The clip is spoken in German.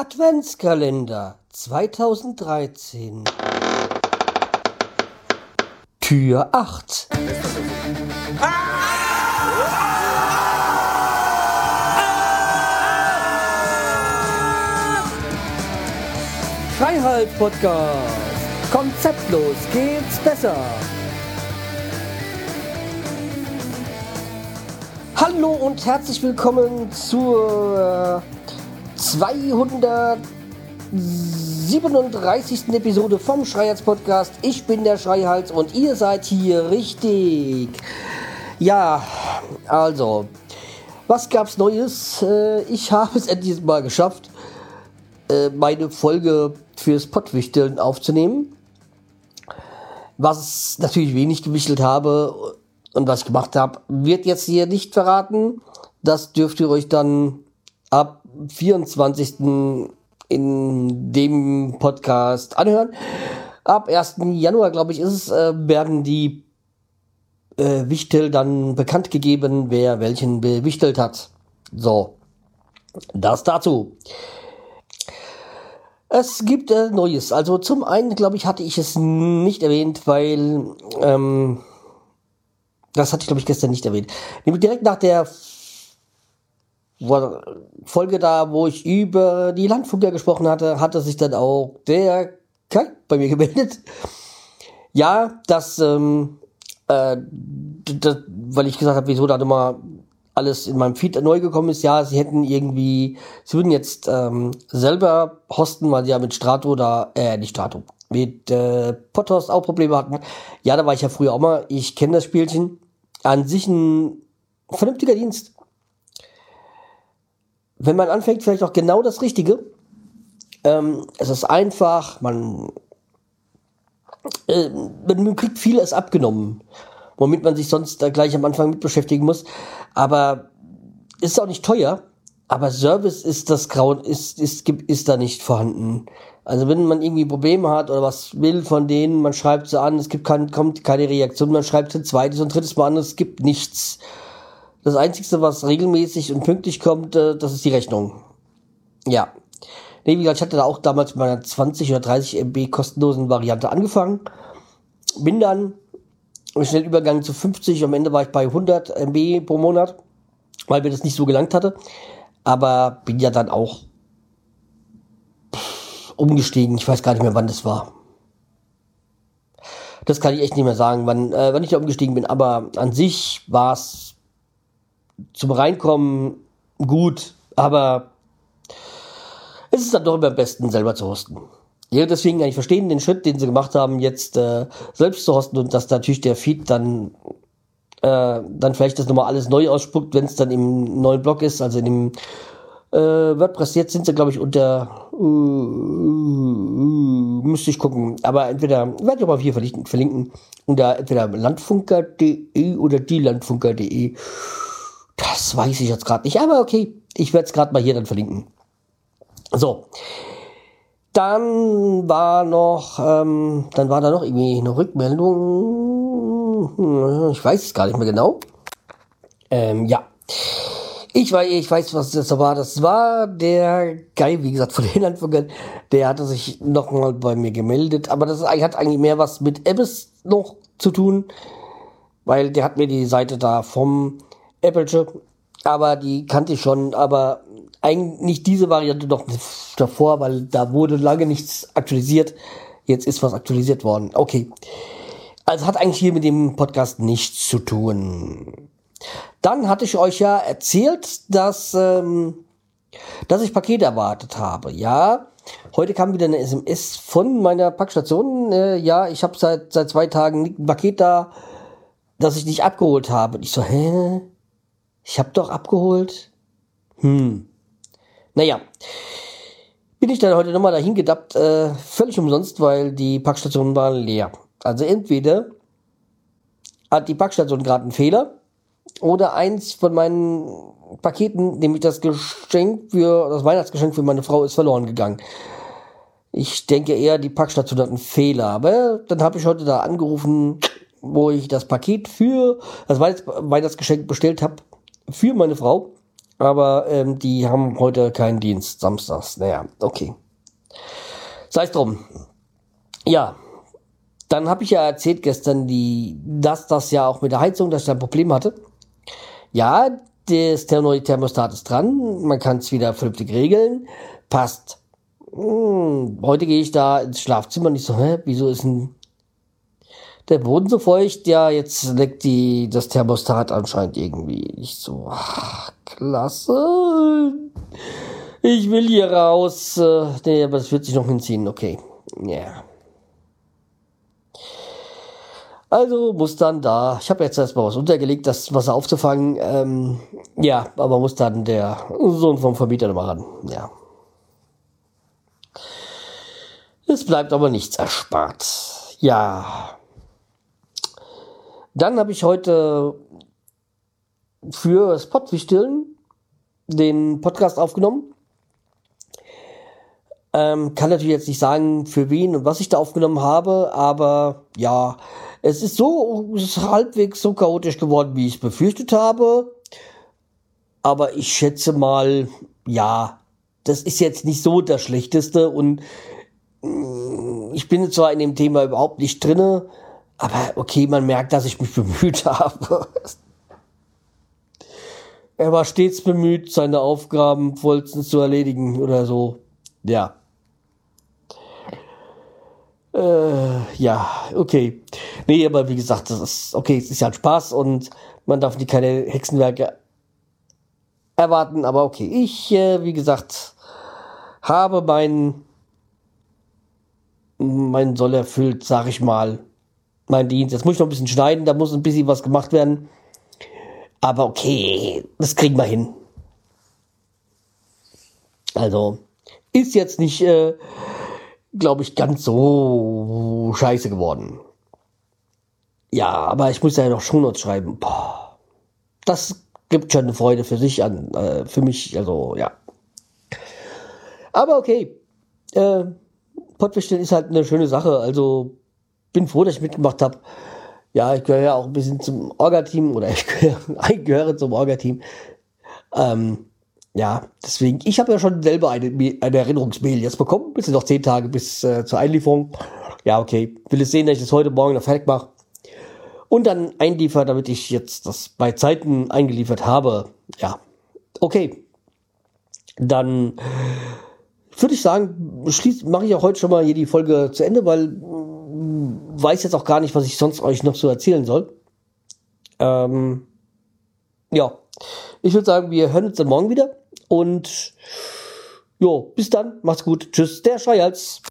Adventskalender 2013 Tür 8 Freiheit Podcast. Konzeptlos geht's besser. Hallo und herzlich willkommen zur 237. Episode vom Schreihals Podcast. Ich bin der Schreihals und ihr seid hier richtig. Ja, also, was gab's Neues? Äh, ich habe es endlich mal geschafft, äh, meine Folge fürs Pottwichteln aufzunehmen. Was natürlich wenig gewichtelt habe und was ich gemacht habe, wird jetzt hier nicht verraten. Das dürft ihr euch dann ab 24. in dem Podcast anhören. Ab 1. Januar, glaube ich, ist es, äh, werden die äh, Wichtel dann bekannt gegeben, wer welchen bewichtelt hat. So, das dazu. Es gibt äh, Neues. Also zum einen, glaube ich, hatte ich es nicht erwähnt, weil ähm, das hatte ich, glaube ich, gestern nicht erwähnt. Nämlich direkt nach der Folge da, wo ich über die Landfunker gesprochen hatte, hatte sich dann auch der Kai bei mir gemeldet. Ja, das, ähm, äh, das weil ich gesagt habe, wieso da nochmal alles in meinem Feed neu gekommen ist. Ja, sie hätten irgendwie, sie würden jetzt ähm, selber hosten, weil sie ja mit Strato da, äh, nicht Strato, mit äh, Pothost auch Probleme hatten. Ja, da war ich ja früher auch mal. Ich kenne das Spielchen. An sich ein vernünftiger Dienst wenn man anfängt, vielleicht auch genau das Richtige. Ähm, es ist einfach, man, äh, man kriegt vieles abgenommen, womit man sich sonst da gleich am Anfang mit beschäftigen muss. Aber ist auch nicht teuer. Aber Service ist das Grauen, ist, ist, ist da nicht vorhanden. Also wenn man irgendwie Probleme hat oder was will von denen, man schreibt sie an, es gibt kein, kommt keine Reaktion, man schreibt ein zweites und drittes Mal an, es gibt nichts. Das Einzige, was regelmäßig und pünktlich kommt, äh, das ist die Rechnung. Ja. Nee, wie gesagt, ich hatte da auch damals mit meiner 20 oder 30 MB kostenlosen Variante angefangen. Bin dann schnell übergegangen zu 50. Am Ende war ich bei 100 MB pro Monat, weil mir das nicht so gelangt hatte. Aber bin ja dann auch umgestiegen. Ich weiß gar nicht mehr, wann das war. Das kann ich echt nicht mehr sagen, wann, äh, wann ich da umgestiegen bin. Aber an sich war es zum Reinkommen gut, aber es ist dann doch immer am besten, selber zu hosten. Ja, deswegen kann ich verstehen den Schritt, den sie gemacht haben, jetzt äh, selbst zu hosten und dass natürlich der Feed dann äh, dann vielleicht das nochmal alles neu ausspuckt, wenn es dann im neuen Blog ist, also in dem äh, WordPress. Jetzt sind sie, glaube ich, unter uh, uh, müsste ich gucken. Aber entweder werde ich auch mal hier verlinken, verlinken unter entweder landfunker.de oder dielandfunker.de. Das weiß ich jetzt gerade nicht, aber okay, ich werde es gerade mal hier dann verlinken. So. Dann war noch, ähm, dann war da noch irgendwie eine Rückmeldung. Ich weiß es gar nicht mehr genau. Ähm, ja. Ich weiß, ich weiß, was das war. Das war der Guy, wie gesagt, von den Anfangern. Der hatte sich nochmal bei mir gemeldet. Aber das hat eigentlich mehr was mit Abyss noch zu tun. Weil der hat mir die Seite da vom Apple aber die kannte ich schon, aber eigentlich nicht diese Variante noch davor, weil da wurde lange nichts aktualisiert. Jetzt ist was aktualisiert worden. Okay. Also hat eigentlich hier mit dem Podcast nichts zu tun. Dann hatte ich euch ja erzählt, dass, ähm, dass ich Pakete erwartet habe. Ja, heute kam wieder eine SMS von meiner Packstation. Äh, ja, ich habe seit, seit zwei Tagen ein Paket da, das ich nicht abgeholt habe. Und ich so, hä? Ich hab doch abgeholt. Hm. Naja. Bin ich dann heute nochmal dahin gedappt, äh, völlig umsonst, weil die Packstationen waren leer. Also entweder hat die Packstation gerade einen Fehler oder eins von meinen Paketen, nämlich das Geschenk für, das Weihnachtsgeschenk für meine Frau ist verloren gegangen. Ich denke eher, die Packstation hat einen Fehler. Aber dann habe ich heute da angerufen, wo ich das Paket für das Weihnachtsgeschenk bestellt habe für meine Frau. Aber ähm, die haben heute keinen Dienst, samstags. Naja, okay. Sei es drum. Ja, dann habe ich ja erzählt gestern, die, dass das ja auch mit der Heizung, dass ich ein Problem hatte. Ja, das neue Thermostat ist dran, man kann es wieder vernünftig regeln, passt. Hm, heute gehe ich da ins Schlafzimmer und ich so, hä, wieso ist denn der Boden so feucht? Ja, jetzt leckt die, das Thermostat anscheinend irgendwie. Ich so, ach, klasse. Ich will hier raus. Äh, nee, aber das wird sich noch hinziehen, okay. Ja. Yeah. Also muss dann da, ich habe jetzt erstmal was untergelegt, das Wasser aufzufangen. Ähm, ja, aber muss dann der Sohn vom Vermieter nochmal ran. Ja. Es bleibt aber nichts erspart. Ja. Dann habe ich heute für Spotwichteln den Podcast aufgenommen. Ähm, kann natürlich jetzt nicht sagen, für wen und was ich da aufgenommen habe, aber ja, es ist so es ist halbwegs so chaotisch geworden, wie ich es befürchtet habe. Aber ich schätze mal, ja, das ist jetzt nicht so das Schlechteste und mm, ich bin zwar in dem Thema überhaupt nicht drinne, aber okay, man merkt, dass ich mich bemüht habe. er war stets bemüht, seine Aufgaben vollstens zu erledigen oder so. Ja. Äh, ja, okay. Nee, aber wie gesagt, das ist okay, es ist ja ein Spaß und man darf nicht keine Hexenwerke erwarten, aber okay. Ich, äh, wie gesagt, habe meinen mein Soll erfüllt, sag ich mal, mein Dienst. Jetzt muss ich noch ein bisschen schneiden, da muss ein bisschen was gemacht werden. Aber okay, das kriegen wir hin. Also, ist jetzt nicht äh, glaube ich, ganz so scheiße geworden. Ja, aber ich muss ja noch Shownotes schreiben. Boah, das gibt schon eine Freude für sich an, äh, für mich, also ja. Aber okay, äh, Pottwichteln ist halt eine schöne Sache, also bin froh, dass ich mitgemacht habe. Ja, ich gehöre ja auch ein bisschen zum Orga-Team oder ich gehöre, ich gehöre zum Orga-Team. Ähm, ja, deswegen, ich habe ja schon selber eine, eine Erinnerungsmail jetzt bekommen. Bis noch zehn Tage bis äh, zur Einlieferung. Ja, okay. Will es sehen, dass ich das heute Morgen noch fertig mache. Und dann einliefer, damit ich jetzt das bei Zeiten eingeliefert habe. Ja, okay. Dann würde ich sagen, mache ich auch heute schon mal hier die Folge zu Ende, weil weiß jetzt auch gar nicht, was ich sonst euch noch so erzählen soll. Ähm, ja, ich würde sagen, wir hören uns dann morgen wieder. Und jo, bis dann, macht's gut. Tschüss, der Schreihals.